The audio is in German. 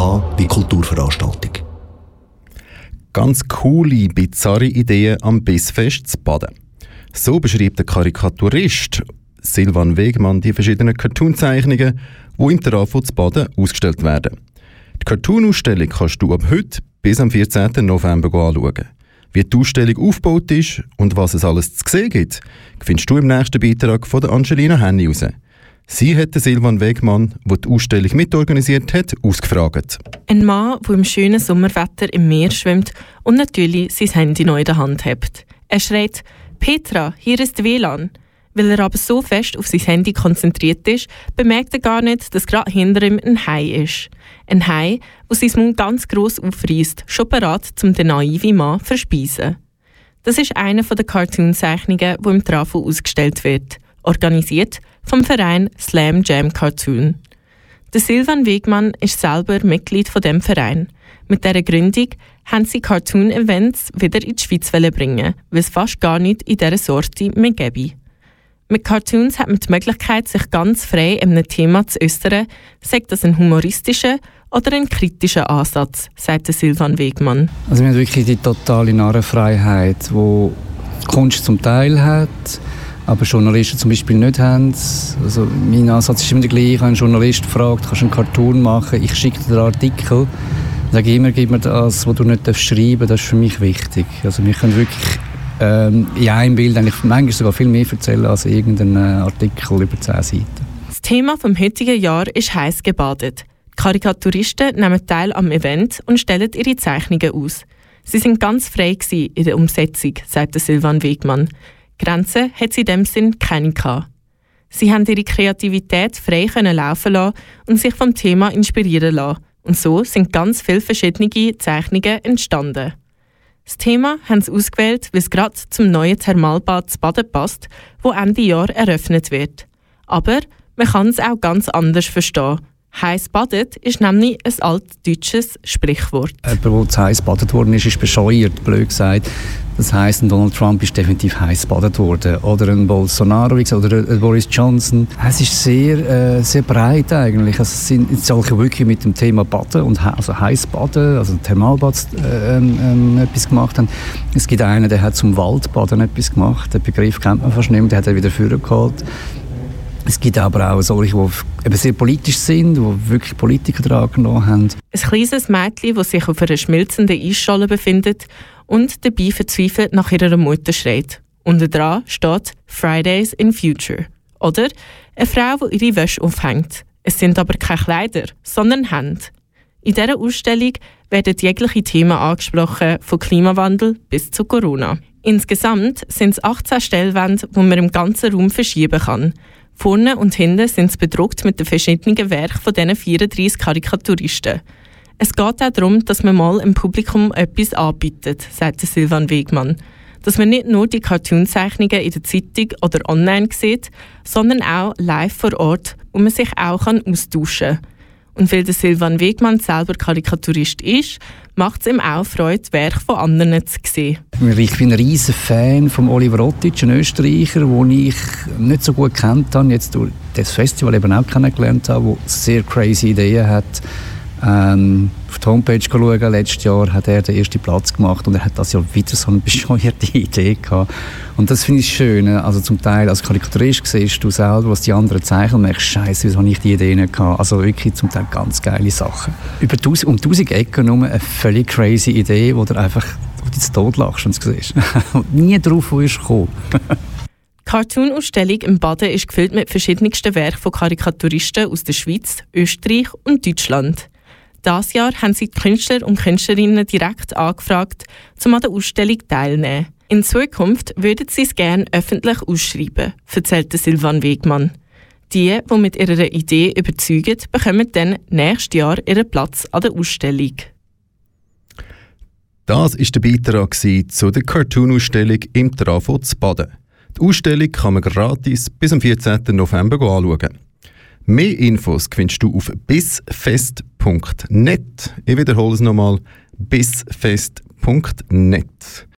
Wie Kulturveranstaltung. Ganz coole, bizarre Ideen am Bissfest zu baden. So beschreibt der Karikaturist Silvan Wegmann die verschiedenen Cartoonzeichnungen, die im Trafo zu Baden ausgestellt werden. Die Cartoon-Ausstellung kannst du ab heute bis am 14. November anschauen. Wie die Ausstellung aufgebaut ist und was es alles zu sehen gibt, findest du im nächsten Beitrag von Angelina Henny raus. Sie hat Silvan Wegmann, der die Ausstellung mitorganisiert hat, ausgefragt. Ein Mann, der im schönen Sommerwetter im Meer schwimmt und natürlich sein Handy noch in der Hand hat. Er schreit, Petra, hier ist WLAN. Weil er aber so fest auf sein Handy konzentriert ist, bemerkt er gar nicht, dass gerade hinter ihm ein Hai ist. Ein Hai, der sein Mund ganz gross aufreißt, schon bereit, um den naiven Mann zu verspeisen. Das ist eine der Cartoonzeichnungen, die im Trafo ausgestellt wird, organisiert vom Verein Slam Jam Cartoon. Der Silvan Wegmann ist selber Mitglied von dem Verein. Mit dieser Gründung haben sie Cartoon-Events wieder in die Schweiz bringen, weil es fast gar nicht in dieser Sorte mehr gäbe. Mit Cartoons hat man die Möglichkeit, sich ganz frei einem Thema zu äußern, sagt das ein humoristischer oder ein kritischer Ansatz, sagt Silvan Wegmann. Also wir haben wirklich die totale Narrenfreiheit, wo Kunst zum Teil hat, aber Journalisten zum Beispiel nicht haben. Also mein Ansatz ist immer der gleiche. Ein Journalist fragt, kannst du einen Cartoon machen, ich schicke dir einen Artikel, sage immer, gib mir das, was du nicht schreiben darfst, das ist für mich wichtig. Also wir können wirklich ähm, in einem Bild eigentlich manchmal sogar viel mehr erzählen als irgendein äh, Artikel über zehn Seiten. Das Thema vom heutigen Jahr ist heiß gebadet. Karikaturisten nehmen teil am Event und stellen ihre Zeichnungen aus. Sie sind ganz frei in der Umsetzung, sagt Silvan Wegmann. Grenzen hat sie in dem Sinn keine gehabt. Sie haben ihre Kreativität frei können laufen lassen und sich vom Thema inspirieren lassen. Und so sind ganz viele verschiedene Zeichnungen entstanden. Das Thema haben sie ausgewählt, weil es gerade zum neuen Thermalbad zu Baden passt, wo Ende Jahr eröffnet wird. Aber man kann es auch ganz anders verstehen. Heiß badet ist nämlich ein altdeutsches Sprichwort. Jemand, der zu heiß badet worden ist, ist bescheuert, blöd gesagt. Das heisst, Donald Trump ist definitiv heiß badet worden. Oder ein Bolsonaro oder ein Boris Johnson. Es ist sehr, äh, sehr breit eigentlich. Also es sind solche wirklich mit dem Thema Baden und also heiß baden, also Thermalbad äh, ähm, etwas gemacht haben. Es gibt einen, der hat zum Waldbaden etwas gemacht. Den Begriff kennt man fast nicht mehr, den hat er wieder vorgeholt. Es gibt aber auch solche, die eben sehr politisch sind, die wirklich Politiker dran genommen haben. Ein kleines Mädchen, das sich auf einer schmilzenden Eisscholle befindet und dabei verzweifelt nach ihrer Mutter schreit. Unter dran steht Fridays in Future. Oder eine Frau, die ihre Wäsche aufhängt. Es sind aber keine Kleider, sondern Hände. In dieser Ausstellung werden jegliche Themen angesprochen, von Klimawandel bis zu Corona. Insgesamt sind es 18 Stellwände, die man im ganzen Raum verschieben kann. Vorne und hinten sind sie bedruckt mit den verschiedenen Werken von diesen 34 Karikaturisten. Es geht auch darum, dass man mal im Publikum etwas anbietet, sagt Silvan Wegmann. Dass man nicht nur die Cartoonzeichnungen in der Zeitung oder online sieht, sondern auch live vor Ort, wo man sich auch austauschen kann. Und weil der Silvan Wegmann selber Karikaturist ist, macht es ihm auch Freude, das Werk von anderen zu sehen. Ich bin ein riesiger Fan von Oliver Ottic, einem Österreicher, den ich nicht so gut kennt habe, jetzt durch das Festival eben auch kennengelernt habe, der sehr crazy Ideen hat ähm, auf die Homepage schauen. Letztes Jahr hat er den ersten Platz gemacht und er hat das Jahr wieder so eine bescheuerte Idee gehabt. Und das finde ich schön. Also zum Teil als Karikaturist siehst du selber, was die anderen zeichnen merkst, scheiße, wieso habe ich die Idee nicht gehabt. Also wirklich zum Teil ganz geile Sachen. Über tausend, um tausend Ecken nur eine völlig crazy Idee, wo du einfach wo du Tod lachst und siehst. und nie drauf wirst kommen. Die Cartoon-Ausstellung im Baden ist gefüllt mit verschiedensten Werken von Karikaturisten aus der Schweiz, Österreich und Deutschland. Das Jahr haben sie die Künstler und Künstlerinnen direkt angefragt, um an der Ausstellung teilzunehmen. In Zukunft würden sie es gerne öffentlich ausschreiben, erzählte Silvan Wegmann. Die, die mit ihrer Idee überzeugen, bekommen dann nächstes Jahr ihren Platz an der Ausstellung. Das ist der Beitrag zu der Cartoon-Ausstellung im Trafo zu Baden. Die Ausstellung kann man gratis bis am 14. November anschauen. Mehr Infos findest du auf bisfest.net. Ich wiederhole es nochmal: bisfest.net.